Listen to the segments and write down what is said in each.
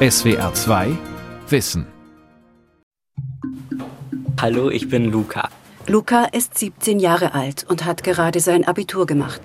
SWR 2 Wissen. Hallo, ich bin Luca. Luca ist 17 Jahre alt und hat gerade sein Abitur gemacht.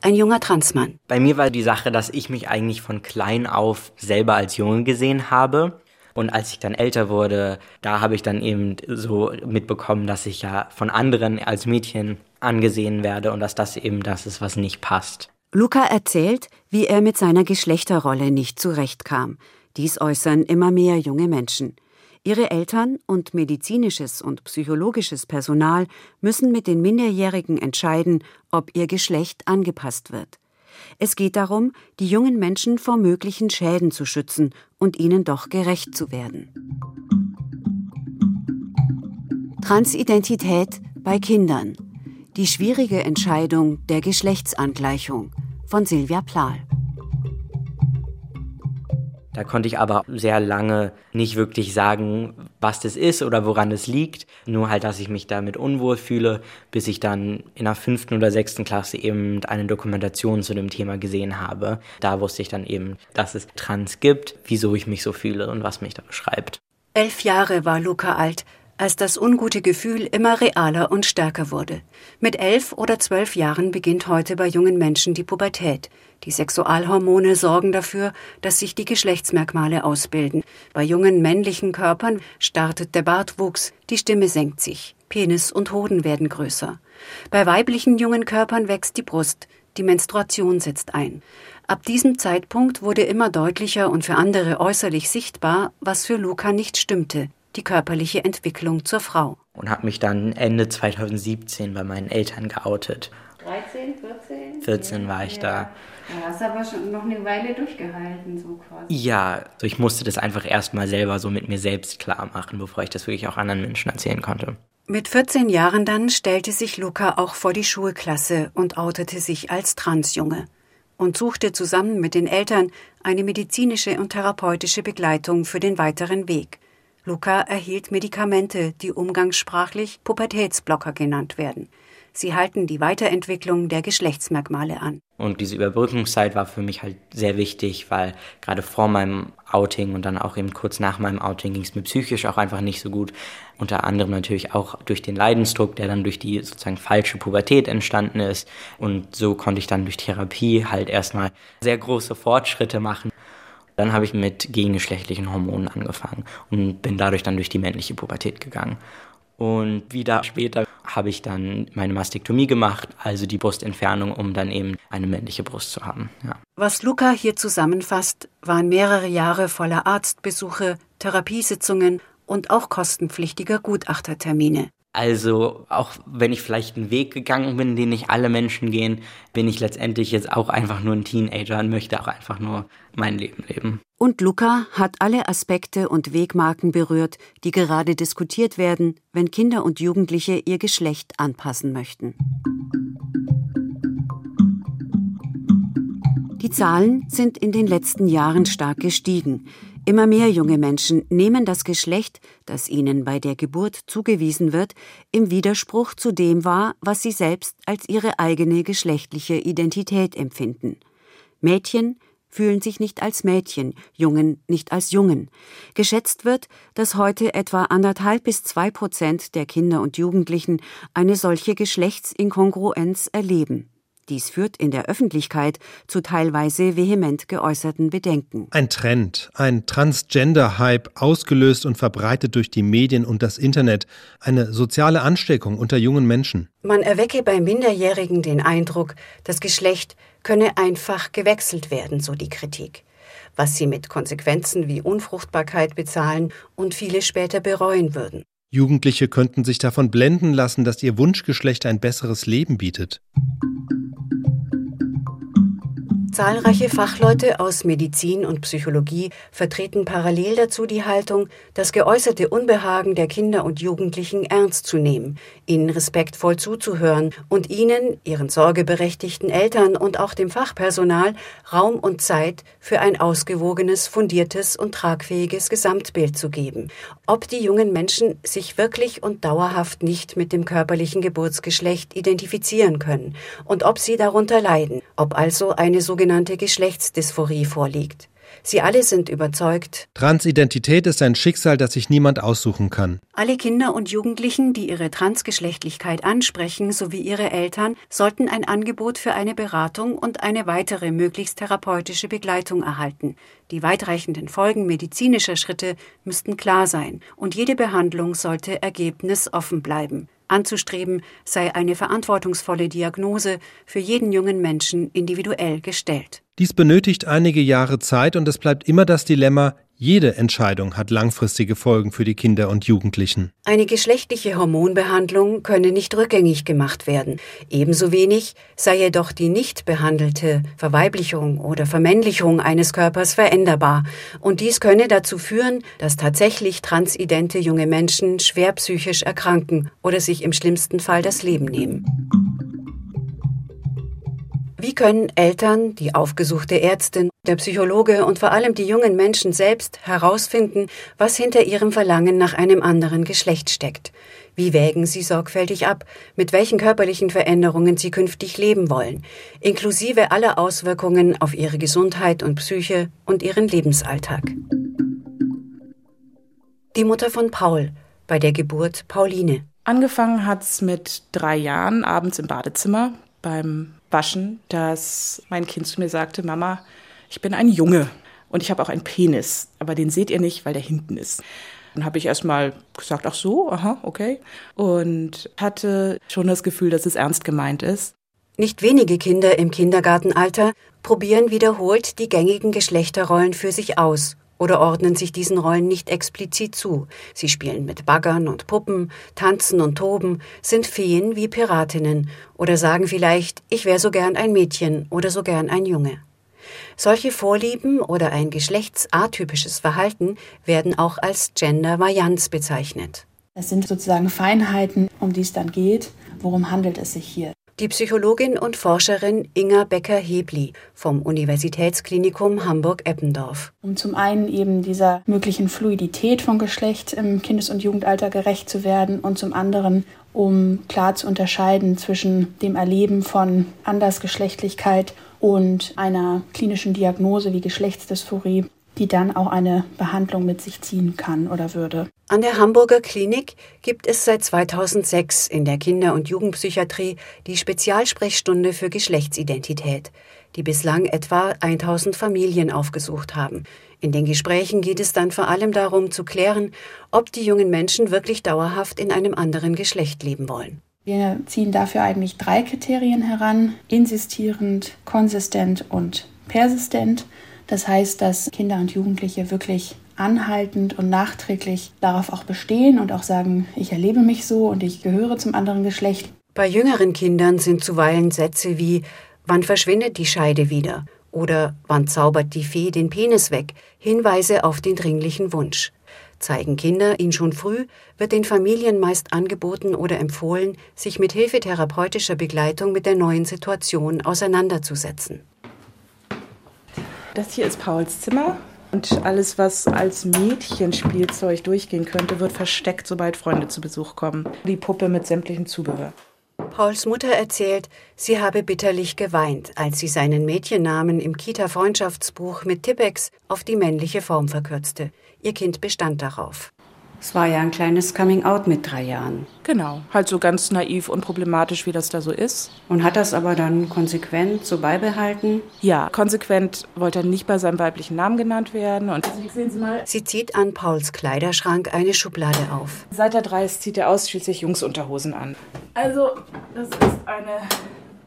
Ein junger Transmann. Bei mir war die Sache, dass ich mich eigentlich von klein auf selber als Junge gesehen habe. Und als ich dann älter wurde, da habe ich dann eben so mitbekommen, dass ich ja von anderen als Mädchen angesehen werde und dass das eben das ist, was nicht passt. Luca erzählt, wie er mit seiner Geschlechterrolle nicht zurechtkam. Dies äußern immer mehr junge Menschen. Ihre Eltern und medizinisches und psychologisches Personal müssen mit den Minderjährigen entscheiden, ob ihr Geschlecht angepasst wird. Es geht darum, die jungen Menschen vor möglichen Schäden zu schützen und ihnen doch gerecht zu werden. Transidentität bei Kindern. Die schwierige Entscheidung der Geschlechtsangleichung von Silvia Plahl. Da konnte ich aber sehr lange nicht wirklich sagen, was das ist oder woran es liegt. Nur halt, dass ich mich damit unwohl fühle, bis ich dann in der fünften oder sechsten Klasse eben eine Dokumentation zu dem Thema gesehen habe. Da wusste ich dann eben, dass es Trans gibt, wieso ich mich so fühle und was mich da beschreibt. Elf Jahre war Luca alt, als das ungute Gefühl immer realer und stärker wurde. Mit elf oder zwölf Jahren beginnt heute bei jungen Menschen die Pubertät. Die Sexualhormone sorgen dafür, dass sich die Geschlechtsmerkmale ausbilden. Bei jungen männlichen Körpern startet der Bartwuchs, die Stimme senkt sich, Penis und Hoden werden größer. Bei weiblichen jungen Körpern wächst die Brust, die Menstruation setzt ein. Ab diesem Zeitpunkt wurde immer deutlicher und für andere äußerlich sichtbar, was für Luca nicht stimmte die körperliche Entwicklung zur Frau. Und habe mich dann Ende 2017 bei meinen Eltern geoutet. 13, 14? 14 ja, war ich ja. da. Ja, hast aber schon noch eine Weile durchgehalten, so quasi. Ja, also ich musste das einfach erstmal selber so mit mir selbst klar machen, bevor ich das wirklich auch anderen Menschen erzählen konnte. Mit 14 Jahren dann stellte sich Luca auch vor die Schulklasse und outete sich als Transjunge und suchte zusammen mit den Eltern eine medizinische und therapeutische Begleitung für den weiteren Weg. Luca erhielt Medikamente, die umgangssprachlich Pubertätsblocker genannt werden. Sie halten die Weiterentwicklung der Geschlechtsmerkmale an. Und diese Überbrückungszeit war für mich halt sehr wichtig, weil gerade vor meinem Outing und dann auch eben kurz nach meinem Outing ging es mir psychisch auch einfach nicht so gut. Unter anderem natürlich auch durch den Leidensdruck, der dann durch die sozusagen falsche Pubertät entstanden ist. Und so konnte ich dann durch Therapie halt erstmal sehr große Fortschritte machen. Dann habe ich mit gegengeschlechtlichen Hormonen angefangen und bin dadurch dann durch die männliche Pubertät gegangen. Und wieder später habe ich dann meine Mastektomie gemacht, also die Brustentfernung, um dann eben eine männliche Brust zu haben. Ja. Was Luca hier zusammenfasst, waren mehrere Jahre voller Arztbesuche, Therapiesitzungen und auch kostenpflichtiger Gutachtertermine. Also auch wenn ich vielleicht einen Weg gegangen bin, den nicht alle Menschen gehen, bin ich letztendlich jetzt auch einfach nur ein Teenager und möchte auch einfach nur mein Leben leben. Und Luca hat alle Aspekte und Wegmarken berührt, die gerade diskutiert werden, wenn Kinder und Jugendliche ihr Geschlecht anpassen möchten. Die Zahlen sind in den letzten Jahren stark gestiegen. Immer mehr junge Menschen nehmen das Geschlecht, das ihnen bei der Geburt zugewiesen wird, im Widerspruch zu dem wahr, was sie selbst als ihre eigene geschlechtliche Identität empfinden. Mädchen fühlen sich nicht als Mädchen, Jungen nicht als Jungen. Geschätzt wird, dass heute etwa anderthalb bis zwei Prozent der Kinder und Jugendlichen eine solche Geschlechtsinkongruenz erleben. Dies führt in der Öffentlichkeit zu teilweise vehement geäußerten Bedenken. Ein Trend, ein Transgender-Hype, ausgelöst und verbreitet durch die Medien und das Internet, eine soziale Ansteckung unter jungen Menschen. Man erwecke bei Minderjährigen den Eindruck, das Geschlecht könne einfach gewechselt werden, so die Kritik. Was sie mit Konsequenzen wie Unfruchtbarkeit bezahlen und viele später bereuen würden. Jugendliche könnten sich davon blenden lassen, dass ihr Wunschgeschlecht ein besseres Leben bietet. Zahlreiche Fachleute aus Medizin und Psychologie vertreten parallel dazu die Haltung, das geäußerte Unbehagen der Kinder und Jugendlichen ernst zu nehmen, ihnen respektvoll zuzuhören und ihnen, ihren sorgeberechtigten Eltern und auch dem Fachpersonal Raum und Zeit für ein ausgewogenes, fundiertes und tragfähiges Gesamtbild zu geben. Ob die jungen Menschen sich wirklich und dauerhaft nicht mit dem körperlichen Geburtsgeschlecht identifizieren können und ob sie darunter leiden, ob also eine sogenannte sogenannte Geschlechtsdysphorie vorliegt. Sie alle sind überzeugt, Transidentität ist ein Schicksal, das sich niemand aussuchen kann. Alle Kinder und Jugendlichen, die ihre Transgeschlechtlichkeit ansprechen, sowie ihre Eltern, sollten ein Angebot für eine Beratung und eine weitere möglichst therapeutische Begleitung erhalten. Die weitreichenden Folgen medizinischer Schritte müssten klar sein und jede Behandlung sollte ergebnisoffen bleiben. Anzustreben sei eine verantwortungsvolle Diagnose für jeden jungen Menschen individuell gestellt. Dies benötigt einige Jahre Zeit und es bleibt immer das Dilemma, jede Entscheidung hat langfristige Folgen für die Kinder und Jugendlichen. Eine geschlechtliche Hormonbehandlung könne nicht rückgängig gemacht werden. Ebenso wenig sei jedoch die nicht behandelte Verweiblichung oder Vermännlichung eines Körpers veränderbar. Und dies könne dazu führen, dass tatsächlich transidente junge Menschen schwer psychisch erkranken oder sich im schlimmsten Fall das Leben nehmen. Wie können Eltern, die aufgesuchte Ärztin, der Psychologe und vor allem die jungen Menschen selbst herausfinden, was hinter ihrem Verlangen nach einem anderen Geschlecht steckt? Wie wägen sie sorgfältig ab, mit welchen körperlichen Veränderungen sie künftig leben wollen, inklusive aller Auswirkungen auf ihre Gesundheit und Psyche und ihren Lebensalltag? Die Mutter von Paul, bei der Geburt Pauline. Angefangen hat's mit drei Jahren abends im Badezimmer beim Waschen, dass mein Kind zu mir sagte, Mama, ich bin ein Junge und ich habe auch einen Penis, aber den seht ihr nicht, weil der hinten ist. Dann habe ich erstmal gesagt, ach so, aha, okay. Und hatte schon das Gefühl, dass es ernst gemeint ist. Nicht wenige Kinder im Kindergartenalter probieren wiederholt die gängigen Geschlechterrollen für sich aus oder ordnen sich diesen Rollen nicht explizit zu. Sie spielen mit Baggern und Puppen, tanzen und toben, sind Feen wie Piratinnen oder sagen vielleicht, ich wäre so gern ein Mädchen oder so gern ein Junge. Solche Vorlieben oder ein geschlechtsatypisches Verhalten werden auch als Gender-Varianz bezeichnet. Es sind sozusagen Feinheiten, um die es dann geht. Worum handelt es sich hier? Die Psychologin und Forscherin Inga Becker-Hebli vom Universitätsklinikum Hamburg-Eppendorf. Um zum einen eben dieser möglichen Fluidität von Geschlecht im Kindes- und Jugendalter gerecht zu werden und zum anderen um klar zu unterscheiden zwischen dem Erleben von Andersgeschlechtlichkeit und einer klinischen Diagnose wie Geschlechtsdysphorie die dann auch eine Behandlung mit sich ziehen kann oder würde. An der Hamburger Klinik gibt es seit 2006 in der Kinder- und Jugendpsychiatrie die Spezialsprechstunde für Geschlechtsidentität, die bislang etwa 1000 Familien aufgesucht haben. In den Gesprächen geht es dann vor allem darum zu klären, ob die jungen Menschen wirklich dauerhaft in einem anderen Geschlecht leben wollen. Wir ziehen dafür eigentlich drei Kriterien heran, insistierend, konsistent und persistent. Das heißt, dass Kinder und Jugendliche wirklich anhaltend und nachträglich darauf auch bestehen und auch sagen, ich erlebe mich so und ich gehöre zum anderen Geschlecht. Bei jüngeren Kindern sind zuweilen Sätze wie Wann verschwindet die Scheide wieder? oder Wann zaubert die Fee den Penis weg? Hinweise auf den dringlichen Wunsch. Zeigen Kinder ihn schon früh, wird den Familien meist angeboten oder empfohlen, sich mit Hilfe therapeutischer Begleitung mit der neuen Situation auseinanderzusetzen. Das hier ist Pauls Zimmer. Und alles, was als Mädchenspielzeug durchgehen könnte, wird versteckt, sobald Freunde zu Besuch kommen. Die Puppe mit sämtlichem Zubehör. Pauls Mutter erzählt, sie habe bitterlich geweint, als sie seinen Mädchennamen im Kita-Freundschaftsbuch mit Tippex auf die männliche Form verkürzte. Ihr Kind bestand darauf. Es war ja ein kleines Coming-out mit drei Jahren. Genau, halt so ganz naiv und problematisch, wie das da so ist. Und hat das aber dann konsequent so beibehalten? Ja, konsequent wollte er nicht bei seinem weiblichen Namen genannt werden. Und sehen Sie mal. Sie zieht an Pauls Kleiderschrank eine Schublade auf. Seit er drei ist, zieht er ausschließlich Jungsunterhosen an. Also, das ist eine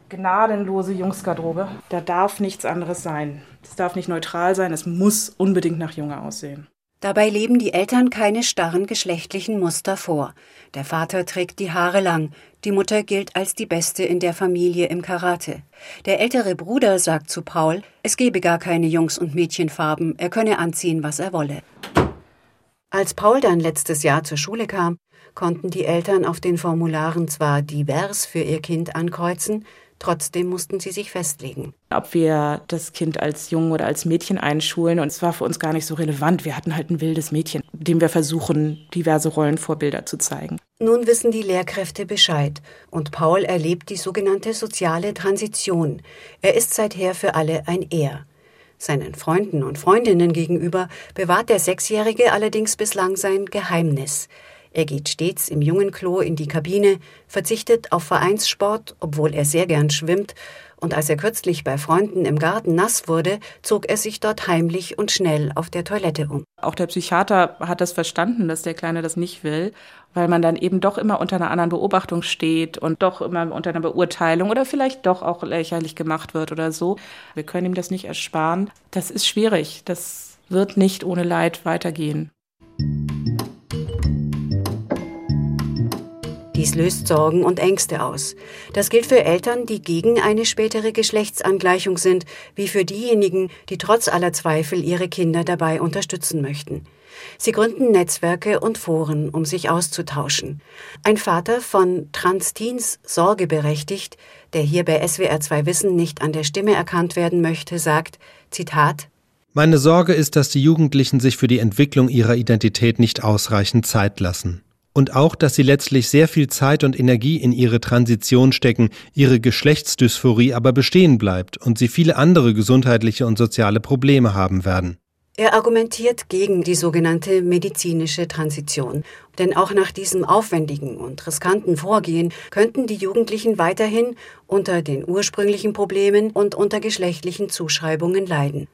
gnadenlose Jungsgarderobe. Da darf nichts anderes sein. Es darf nicht neutral sein, es muss unbedingt nach Junge aussehen. Dabei leben die Eltern keine starren geschlechtlichen Muster vor. Der Vater trägt die Haare lang, die Mutter gilt als die Beste in der Familie im Karate. Der ältere Bruder sagt zu Paul, es gebe gar keine Jungs- und Mädchenfarben, er könne anziehen, was er wolle. Als Paul dann letztes Jahr zur Schule kam, konnten die Eltern auf den Formularen zwar divers für ihr Kind ankreuzen, Trotzdem mussten sie sich festlegen. Ob wir das Kind als Jungen oder als Mädchen einschulen, und es war für uns gar nicht so relevant. Wir hatten halt ein wildes Mädchen, dem wir versuchen, diverse Rollenvorbilder zu zeigen. Nun wissen die Lehrkräfte Bescheid und Paul erlebt die sogenannte soziale Transition. Er ist seither für alle ein Er. Seinen Freunden und Freundinnen gegenüber bewahrt der Sechsjährige allerdings bislang sein Geheimnis. Er geht stets im Jungenklo in die Kabine, verzichtet auf Vereinssport, obwohl er sehr gern schwimmt, und als er kürzlich bei Freunden im Garten nass wurde, zog er sich dort heimlich und schnell auf der Toilette um. Auch der Psychiater hat das verstanden, dass der Kleine das nicht will, weil man dann eben doch immer unter einer anderen Beobachtung steht und doch immer unter einer Beurteilung oder vielleicht doch auch lächerlich gemacht wird oder so. Wir können ihm das nicht ersparen. Das ist schwierig. Das wird nicht ohne Leid weitergehen. Dies löst Sorgen und Ängste aus. Das gilt für Eltern, die gegen eine spätere Geschlechtsangleichung sind, wie für diejenigen, die trotz aller Zweifel ihre Kinder dabei unterstützen möchten. Sie gründen Netzwerke und Foren, um sich auszutauschen. Ein Vater von Transteens sorgeberechtigt, der hier bei SWR 2 Wissen nicht an der Stimme erkannt werden möchte, sagt, Zitat, Meine Sorge ist, dass die Jugendlichen sich für die Entwicklung ihrer Identität nicht ausreichend Zeit lassen und auch, dass sie letztlich sehr viel Zeit und Energie in ihre Transition stecken, ihre Geschlechtsdysphorie aber bestehen bleibt und sie viele andere gesundheitliche und soziale Probleme haben werden. Er argumentiert gegen die sogenannte medizinische Transition, denn auch nach diesem aufwendigen und riskanten Vorgehen könnten die Jugendlichen weiterhin unter den ursprünglichen Problemen und unter geschlechtlichen Zuschreibungen leiden.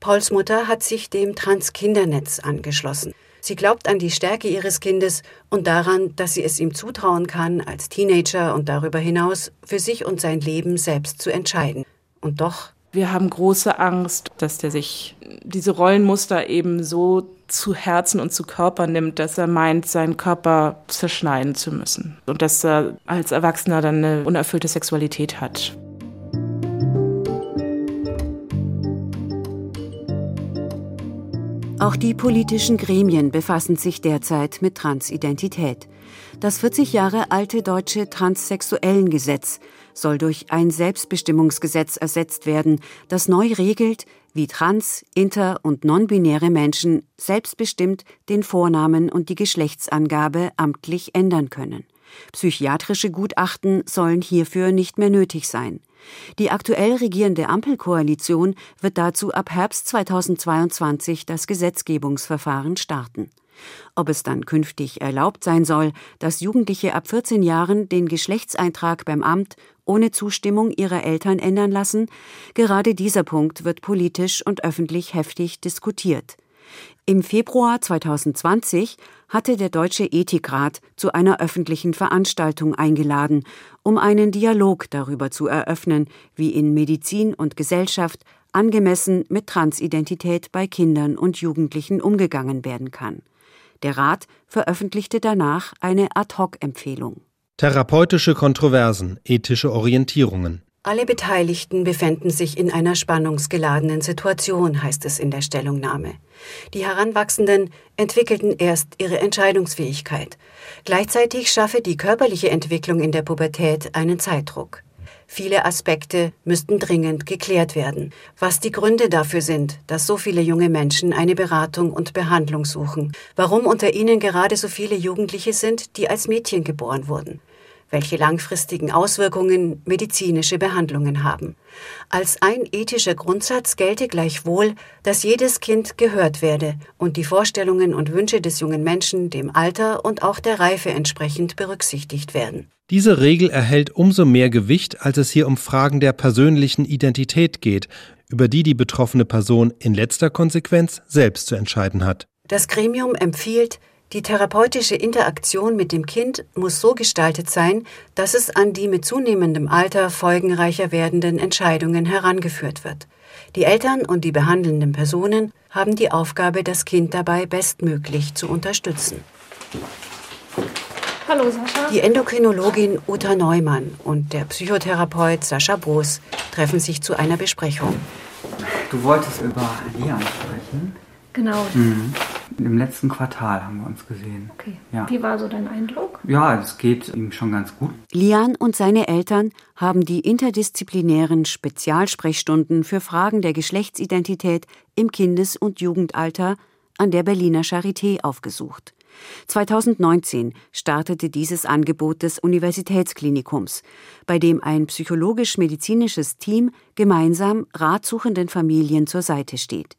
Pauls Mutter hat sich dem Transkindernetz angeschlossen. Sie glaubt an die Stärke ihres Kindes und daran, dass sie es ihm zutrauen kann, als Teenager und darüber hinaus für sich und sein Leben selbst zu entscheiden. Und doch. Wir haben große Angst, dass der sich diese Rollenmuster eben so zu Herzen und zu Körper nimmt, dass er meint, seinen Körper zerschneiden zu müssen. Und dass er als Erwachsener dann eine unerfüllte Sexualität hat. Auch die politischen Gremien befassen sich derzeit mit Transidentität. Das 40 Jahre alte deutsche Transsexuellengesetz soll durch ein Selbstbestimmungsgesetz ersetzt werden, das neu regelt, wie trans-, inter- und nonbinäre Menschen selbstbestimmt den Vornamen und die Geschlechtsangabe amtlich ändern können. Psychiatrische Gutachten sollen hierfür nicht mehr nötig sein. Die aktuell regierende Ampelkoalition wird dazu ab Herbst 2022 das Gesetzgebungsverfahren starten. Ob es dann künftig erlaubt sein soll, dass Jugendliche ab 14 Jahren den Geschlechtseintrag beim Amt ohne Zustimmung ihrer Eltern ändern lassen, gerade dieser Punkt wird politisch und öffentlich heftig diskutiert. Im Februar 2020 hatte der Deutsche Ethikrat zu einer öffentlichen Veranstaltung eingeladen, um einen Dialog darüber zu eröffnen, wie in Medizin und Gesellschaft angemessen mit Transidentität bei Kindern und Jugendlichen umgegangen werden kann. Der Rat veröffentlichte danach eine Ad-hoc-Empfehlung. Therapeutische Kontroversen, ethische Orientierungen. Alle Beteiligten befänden sich in einer spannungsgeladenen Situation, heißt es in der Stellungnahme. Die Heranwachsenden entwickelten erst ihre Entscheidungsfähigkeit. Gleichzeitig schaffe die körperliche Entwicklung in der Pubertät einen Zeitdruck. Viele Aspekte müssten dringend geklärt werden, was die Gründe dafür sind, dass so viele junge Menschen eine Beratung und Behandlung suchen, warum unter ihnen gerade so viele Jugendliche sind, die als Mädchen geboren wurden welche langfristigen Auswirkungen medizinische Behandlungen haben. Als ein ethischer Grundsatz gelte gleichwohl, dass jedes Kind gehört werde und die Vorstellungen und Wünsche des jungen Menschen dem Alter und auch der Reife entsprechend berücksichtigt werden. Diese Regel erhält umso mehr Gewicht, als es hier um Fragen der persönlichen Identität geht, über die die betroffene Person in letzter Konsequenz selbst zu entscheiden hat. Das Gremium empfiehlt, die therapeutische Interaktion mit dem Kind muss so gestaltet sein, dass es an die mit zunehmendem Alter folgenreicher werdenden Entscheidungen herangeführt wird. Die Eltern und die behandelnden Personen haben die Aufgabe, das Kind dabei bestmöglich zu unterstützen. Hallo Sascha. Die Endokrinologin Uta Neumann und der Psychotherapeut Sascha Boos treffen sich zu einer Besprechung. Du wolltest über Lian sprechen? Genau. Mhm. Im letzten Quartal haben wir uns gesehen. Okay. Ja. Wie war so dein Eindruck? Ja, es geht ihm schon ganz gut. Lian und seine Eltern haben die interdisziplinären Spezialsprechstunden für Fragen der Geschlechtsidentität im Kindes- und Jugendalter an der Berliner Charité aufgesucht. 2019 startete dieses Angebot des Universitätsklinikums, bei dem ein psychologisch-medizinisches Team gemeinsam ratsuchenden Familien zur Seite steht.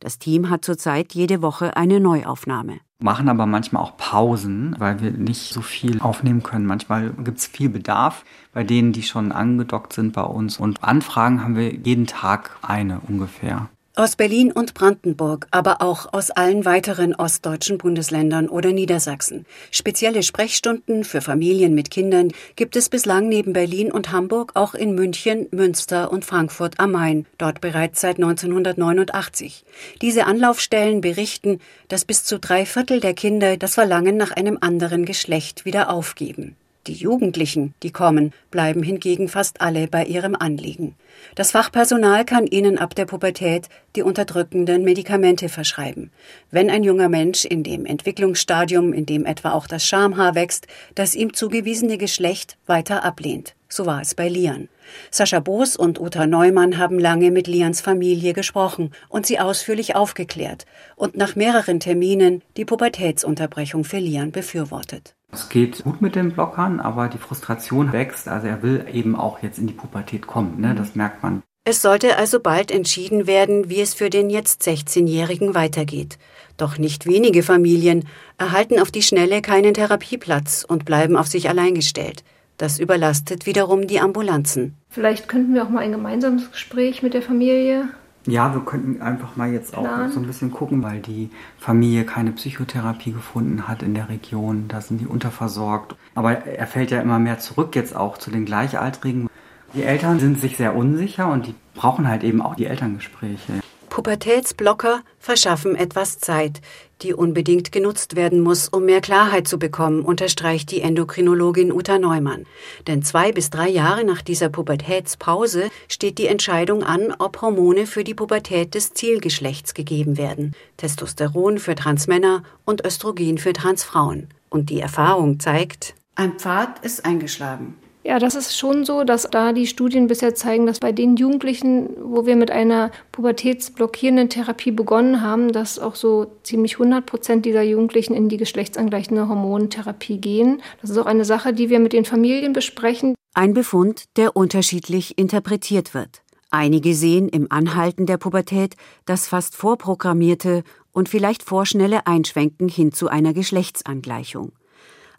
Das Team hat zurzeit jede Woche eine Neuaufnahme. Machen aber manchmal auch Pausen, weil wir nicht so viel aufnehmen können. Manchmal gibt es viel Bedarf bei denen, die schon angedockt sind bei uns. Und Anfragen haben wir jeden Tag eine ungefähr. Aus Berlin und Brandenburg, aber auch aus allen weiteren ostdeutschen Bundesländern oder Niedersachsen. Spezielle Sprechstunden für Familien mit Kindern gibt es bislang neben Berlin und Hamburg auch in München, Münster und Frankfurt am Main, dort bereits seit 1989. Diese Anlaufstellen berichten, dass bis zu drei Viertel der Kinder das Verlangen nach einem anderen Geschlecht wieder aufgeben. Die Jugendlichen, die kommen, bleiben hingegen fast alle bei ihrem Anliegen. Das Fachpersonal kann ihnen ab der Pubertät die unterdrückenden Medikamente verschreiben. Wenn ein junger Mensch in dem Entwicklungsstadium, in dem etwa auch das Schamhaar wächst, das ihm zugewiesene Geschlecht weiter ablehnt. So war es bei Lian. Sascha Boos und Uta Neumann haben lange mit Lians Familie gesprochen und sie ausführlich aufgeklärt und nach mehreren Terminen die Pubertätsunterbrechung für Lian befürwortet. Es geht gut mit den Blockern, aber die Frustration wächst. Also er will eben auch jetzt in die Pubertät kommen. Ne? Das merkt man. Es sollte also bald entschieden werden, wie es für den jetzt 16-Jährigen weitergeht. Doch nicht wenige Familien erhalten auf die Schnelle keinen Therapieplatz und bleiben auf sich allein gestellt. Das überlastet wiederum die Ambulanzen. Vielleicht könnten wir auch mal ein gemeinsames Gespräch mit der Familie ja, wir könnten einfach mal jetzt auch Plan. so ein bisschen gucken, weil die Familie keine Psychotherapie gefunden hat in der Region. Da sind die unterversorgt. Aber er fällt ja immer mehr zurück jetzt auch zu den Gleichaltrigen. Die Eltern sind sich sehr unsicher und die brauchen halt eben auch die Elterngespräche. Pubertätsblocker verschaffen etwas Zeit, die unbedingt genutzt werden muss, um mehr Klarheit zu bekommen, unterstreicht die Endokrinologin Uta Neumann. Denn zwei bis drei Jahre nach dieser Pubertätspause steht die Entscheidung an, ob Hormone für die Pubertät des Zielgeschlechts gegeben werden. Testosteron für Transmänner und Östrogen für Transfrauen. Und die Erfahrung zeigt, ein Pfad ist eingeschlagen. Ja, das ist schon so, dass da die Studien bisher zeigen, dass bei den Jugendlichen, wo wir mit einer pubertätsblockierenden Therapie begonnen haben, dass auch so ziemlich 100 Prozent dieser Jugendlichen in die geschlechtsangleichende Hormontherapie gehen. Das ist auch eine Sache, die wir mit den Familien besprechen. Ein Befund, der unterschiedlich interpretiert wird. Einige sehen im Anhalten der Pubertät das fast vorprogrammierte und vielleicht vorschnelle Einschwenken hin zu einer Geschlechtsangleichung.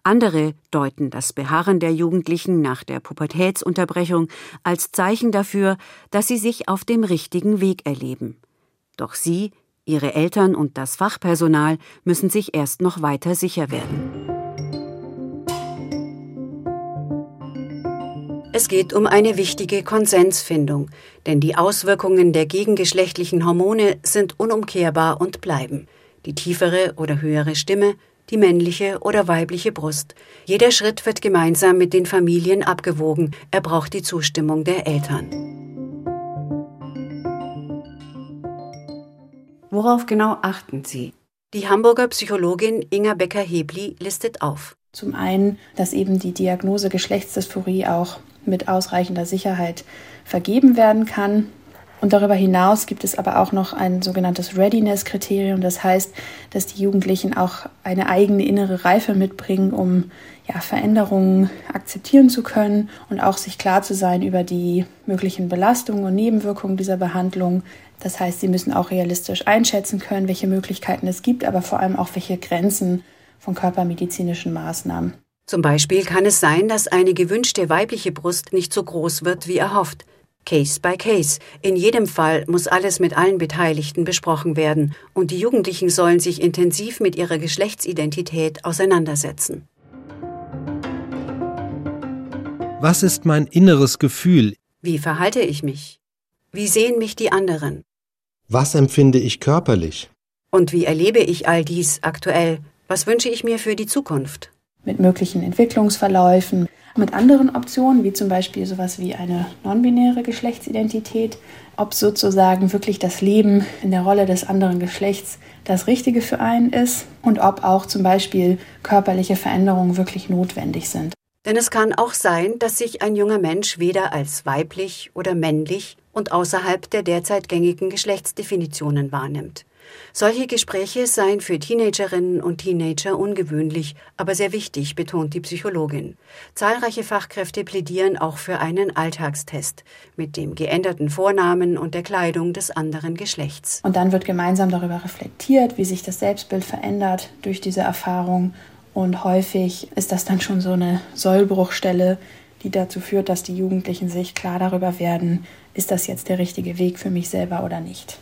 Andere deuten das Beharren der Jugendlichen nach der Pubertätsunterbrechung als Zeichen dafür, dass sie sich auf dem richtigen Weg erleben. Doch sie, ihre Eltern und das Fachpersonal müssen sich erst noch weiter sicher werden. Es geht um eine wichtige Konsensfindung, denn die Auswirkungen der gegengeschlechtlichen Hormone sind unumkehrbar und bleiben. Die tiefere oder höhere Stimme, die männliche oder weibliche Brust. Jeder Schritt wird gemeinsam mit den Familien abgewogen. Er braucht die Zustimmung der Eltern. Worauf genau achten Sie? Die Hamburger Psychologin Inga Becker-Hebli listet auf. Zum einen, dass eben die Diagnose Geschlechtsdysphorie auch mit ausreichender Sicherheit vergeben werden kann. Und darüber hinaus gibt es aber auch noch ein sogenanntes Readiness-Kriterium. Das heißt, dass die Jugendlichen auch eine eigene innere Reife mitbringen, um ja, Veränderungen akzeptieren zu können und auch sich klar zu sein über die möglichen Belastungen und Nebenwirkungen dieser Behandlung. Das heißt, sie müssen auch realistisch einschätzen können, welche Möglichkeiten es gibt, aber vor allem auch welche Grenzen von körpermedizinischen Maßnahmen. Zum Beispiel kann es sein, dass eine gewünschte weibliche Brust nicht so groß wird wie erhofft. Case by Case. In jedem Fall muss alles mit allen Beteiligten besprochen werden und die Jugendlichen sollen sich intensiv mit ihrer Geschlechtsidentität auseinandersetzen. Was ist mein inneres Gefühl? Wie verhalte ich mich? Wie sehen mich die anderen? Was empfinde ich körperlich? Und wie erlebe ich all dies aktuell? Was wünsche ich mir für die Zukunft? Mit möglichen Entwicklungsverläufen, mit anderen Optionen, wie zum Beispiel sowas wie eine non-binäre Geschlechtsidentität, ob sozusagen wirklich das Leben in der Rolle des anderen Geschlechts das Richtige für einen ist und ob auch zum Beispiel körperliche Veränderungen wirklich notwendig sind. Denn es kann auch sein, dass sich ein junger Mensch weder als weiblich oder männlich und außerhalb der derzeit gängigen Geschlechtsdefinitionen wahrnimmt. Solche Gespräche seien für Teenagerinnen und Teenager ungewöhnlich, aber sehr wichtig, betont die Psychologin. Zahlreiche Fachkräfte plädieren auch für einen Alltagstest mit dem geänderten Vornamen und der Kleidung des anderen Geschlechts. Und dann wird gemeinsam darüber reflektiert, wie sich das Selbstbild verändert durch diese Erfahrung. Und häufig ist das dann schon so eine Sollbruchstelle, die dazu führt, dass die Jugendlichen sich klar darüber werden, ist das jetzt der richtige Weg für mich selber oder nicht.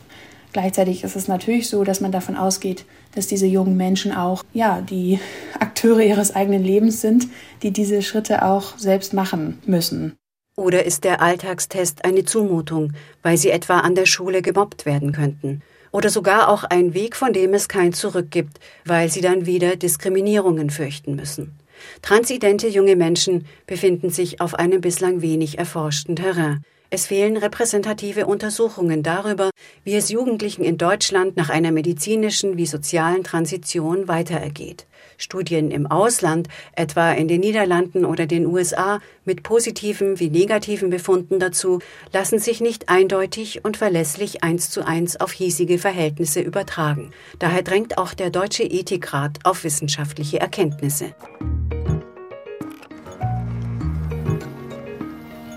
Gleichzeitig ist es natürlich so, dass man davon ausgeht, dass diese jungen Menschen auch ja, die Akteure ihres eigenen Lebens sind, die diese Schritte auch selbst machen müssen. Oder ist der Alltagstest eine Zumutung, weil sie etwa an der Schule gemobbt werden könnten? Oder sogar auch ein Weg, von dem es kein Zurück gibt, weil sie dann wieder Diskriminierungen fürchten müssen. Transidente junge Menschen befinden sich auf einem bislang wenig erforschten Terrain. Es fehlen repräsentative Untersuchungen darüber, wie es Jugendlichen in Deutschland nach einer medizinischen wie sozialen Transition weiterergeht. Studien im Ausland, etwa in den Niederlanden oder den USA, mit positiven wie negativen Befunden dazu, lassen sich nicht eindeutig und verlässlich eins zu eins auf hiesige Verhältnisse übertragen. Daher drängt auch der Deutsche Ethikrat auf wissenschaftliche Erkenntnisse.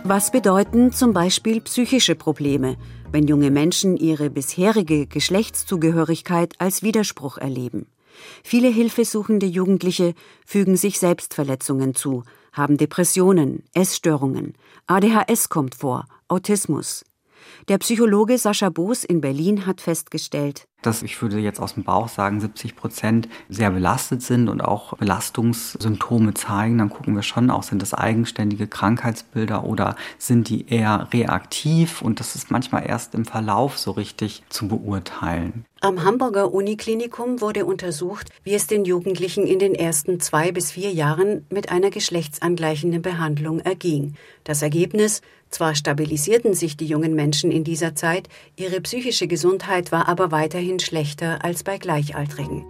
Was bedeuten zum Beispiel psychische Probleme, wenn junge Menschen ihre bisherige Geschlechtszugehörigkeit als Widerspruch erleben? Viele hilfesuchende Jugendliche fügen sich Selbstverletzungen zu, haben Depressionen, Essstörungen, ADHS kommt vor, Autismus. Der Psychologe Sascha Boos in Berlin hat festgestellt, dass ich würde jetzt aus dem Bauch sagen, 70 Prozent sehr belastet sind und auch Belastungssymptome zeigen. Dann gucken wir schon auch, sind das eigenständige Krankheitsbilder oder sind die eher reaktiv? Und das ist manchmal erst im Verlauf so richtig zu beurteilen. Am Hamburger Uniklinikum wurde untersucht, wie es den Jugendlichen in den ersten zwei bis vier Jahren mit einer geschlechtsangleichenden Behandlung erging. Das Ergebnis zwar stabilisierten sich die jungen Menschen in dieser Zeit, ihre psychische Gesundheit war aber weiterhin schlechter als bei Gleichaltrigen.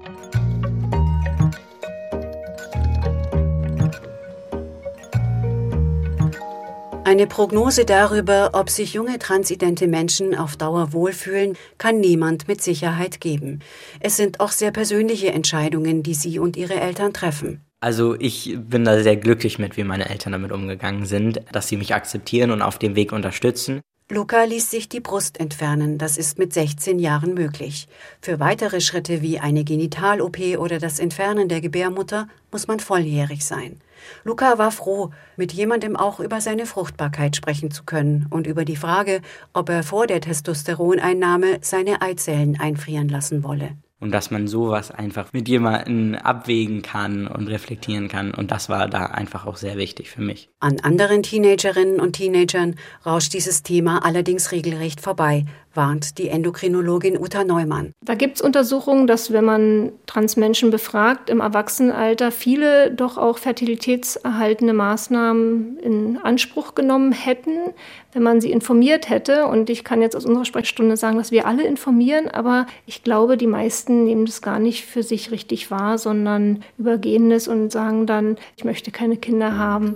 Eine Prognose darüber, ob sich junge transidente Menschen auf Dauer wohlfühlen, kann niemand mit Sicherheit geben. Es sind auch sehr persönliche Entscheidungen, die sie und ihre Eltern treffen. Also ich bin da sehr glücklich mit, wie meine Eltern damit umgegangen sind, dass sie mich akzeptieren und auf dem Weg unterstützen. Luca ließ sich die Brust entfernen, das ist mit 16 Jahren möglich. Für weitere Schritte wie eine Genital-OP oder das Entfernen der Gebärmutter muss man volljährig sein. Luca war froh, mit jemandem auch über seine Fruchtbarkeit sprechen zu können und über die Frage, ob er vor der Testosteroneinnahme seine Eizellen einfrieren lassen wolle und dass man sowas einfach mit jemandem abwägen kann und reflektieren kann. Und das war da einfach auch sehr wichtig für mich. An anderen Teenagerinnen und Teenagern rauscht dieses Thema allerdings regelrecht vorbei, warnt die Endokrinologin Uta Neumann. Da gibt es Untersuchungen, dass wenn man Transmenschen befragt, im Erwachsenenalter viele doch auch fertilitätserhaltende Maßnahmen in Anspruch genommen hätten, wenn man sie informiert hätte. Und ich kann jetzt aus unserer Sprechstunde sagen, dass wir alle informieren, aber ich glaube, die meisten nehmen das gar nicht für sich richtig wahr, sondern übergehen es und sagen dann, ich möchte keine Kinder haben.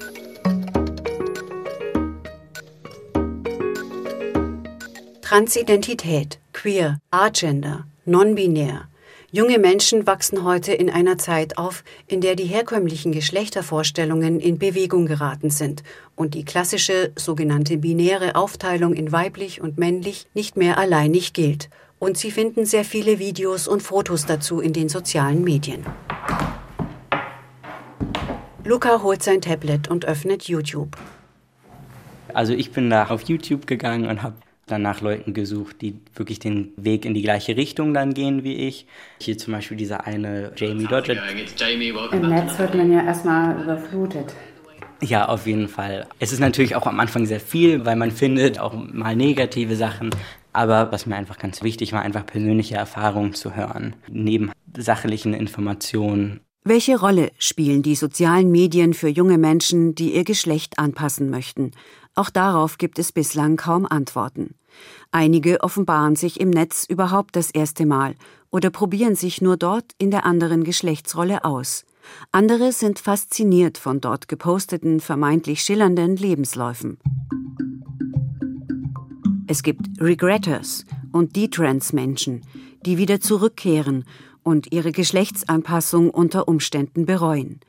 Transidentität, queer, agender, non-binär. Junge Menschen wachsen heute in einer Zeit auf, in der die herkömmlichen Geschlechtervorstellungen in Bewegung geraten sind und die klassische sogenannte binäre Aufteilung in weiblich und männlich nicht mehr alleinig gilt. Und sie finden sehr viele Videos und Fotos dazu in den sozialen Medien. Luca holt sein Tablet und öffnet YouTube. Also ich bin da auf YouTube gegangen und habe dann nach Leuten gesucht, die wirklich den Weg in die gleiche Richtung dann gehen wie ich. Hier zum Beispiel dieser eine Jamie Dodger. Im Netz wird man ja erstmal überflutet. Ja, auf jeden Fall. Es ist natürlich auch am Anfang sehr viel, weil man findet auch mal negative Sachen. Aber was mir einfach ganz wichtig war, einfach persönliche Erfahrungen zu hören, neben sachlichen Informationen. Welche Rolle spielen die sozialen Medien für junge Menschen, die ihr Geschlecht anpassen möchten? Auch darauf gibt es bislang kaum Antworten. Einige offenbaren sich im Netz überhaupt das erste Mal oder probieren sich nur dort in der anderen Geschlechtsrolle aus. Andere sind fasziniert von dort geposteten, vermeintlich schillernden Lebensläufen. Es gibt Regretters und Detrans-Menschen, die wieder zurückkehren und ihre Geschlechtsanpassung unter Umständen bereuen.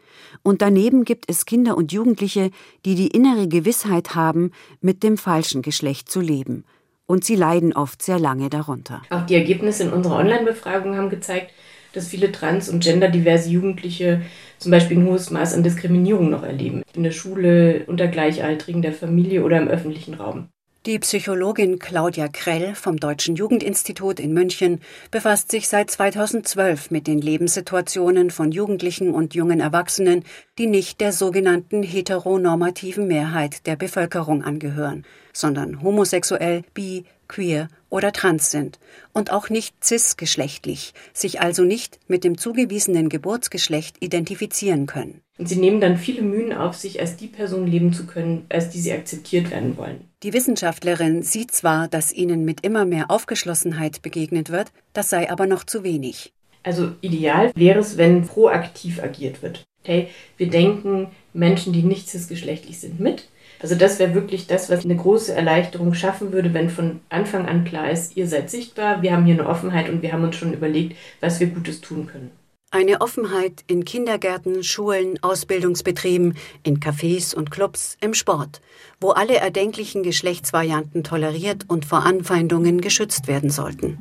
Und daneben gibt es Kinder und Jugendliche, die die innere Gewissheit haben, mit dem falschen Geschlecht zu leben. Und sie leiden oft sehr lange darunter. Auch die Ergebnisse in unserer Online-Befragung haben gezeigt, dass viele trans- und genderdiverse Jugendliche zum Beispiel ein hohes Maß an Diskriminierung noch erleben. In der Schule, unter Gleichaltrigen, der Familie oder im öffentlichen Raum. Die Psychologin Claudia Krell vom Deutschen Jugendinstitut in München befasst sich seit 2012 mit den Lebenssituationen von Jugendlichen und jungen Erwachsenen, die nicht der sogenannten heteronormativen Mehrheit der Bevölkerung angehören, sondern homosexuell, bi, queer oder trans sind und auch nicht cisgeschlechtlich, sich also nicht mit dem zugewiesenen Geburtsgeschlecht identifizieren können. Und sie nehmen dann viele Mühen auf sich, als die Person leben zu können, als die sie akzeptiert werden wollen. Die Wissenschaftlerin sieht zwar, dass ihnen mit immer mehr Aufgeschlossenheit begegnet wird, das sei aber noch zu wenig. Also ideal wäre es, wenn proaktiv agiert wird. Hey, wir denken Menschen, die nicht cisgeschlechtlich sind, mit also das wäre wirklich das, was eine große Erleichterung schaffen würde, wenn von Anfang an klar ist, ihr seid sichtbar, wir haben hier eine Offenheit und wir haben uns schon überlegt, was wir Gutes tun können. Eine Offenheit in Kindergärten, Schulen, Ausbildungsbetrieben, in Cafés und Clubs, im Sport, wo alle erdenklichen Geschlechtsvarianten toleriert und vor Anfeindungen geschützt werden sollten.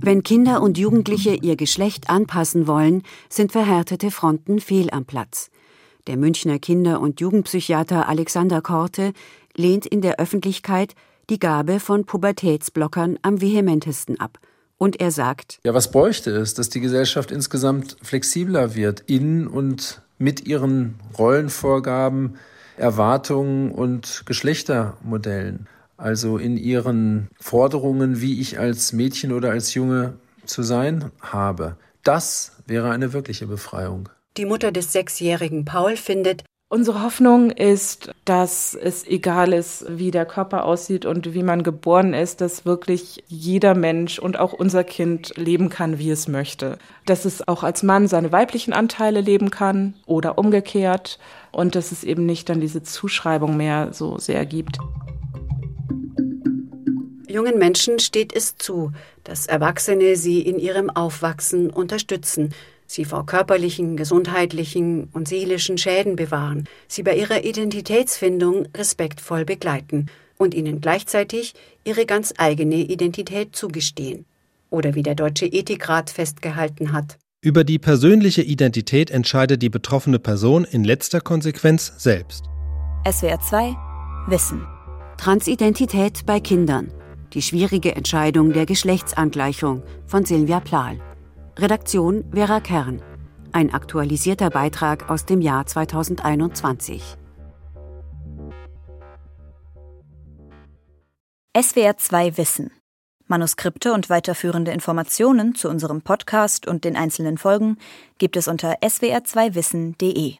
Wenn Kinder und Jugendliche ihr Geschlecht anpassen wollen, sind verhärtete Fronten fehl am Platz. Der Münchner Kinder- und Jugendpsychiater Alexander Korte lehnt in der Öffentlichkeit die Gabe von Pubertätsblockern am vehementesten ab. Und er sagt, ja, was bräuchte es, dass die Gesellschaft insgesamt flexibler wird in und mit ihren Rollenvorgaben, Erwartungen und Geschlechtermodellen. Also in ihren Forderungen, wie ich als Mädchen oder als Junge zu sein habe. Das wäre eine wirkliche Befreiung. Die Mutter des sechsjährigen Paul findet, Unsere Hoffnung ist, dass es egal ist, wie der Körper aussieht und wie man geboren ist, dass wirklich jeder Mensch und auch unser Kind leben kann, wie es möchte. Dass es auch als Mann seine weiblichen Anteile leben kann oder umgekehrt und dass es eben nicht dann diese Zuschreibung mehr so sehr gibt. Jungen Menschen steht es zu, dass Erwachsene sie in ihrem Aufwachsen unterstützen, sie vor körperlichen, gesundheitlichen und seelischen Schäden bewahren, sie bei ihrer Identitätsfindung respektvoll begleiten und ihnen gleichzeitig ihre ganz eigene Identität zugestehen. Oder wie der Deutsche Ethikrat festgehalten hat. Über die persönliche Identität entscheidet die betroffene Person in letzter Konsequenz selbst. SWR 2 Wissen. Transidentität bei Kindern. Die schwierige Entscheidung der Geschlechtsangleichung von Silvia Plahl. Redaktion Vera Kern. Ein aktualisierter Beitrag aus dem Jahr 2021. SWR 2 Wissen. Manuskripte und weiterführende Informationen zu unserem Podcast und den einzelnen Folgen gibt es unter swr2wissen.de.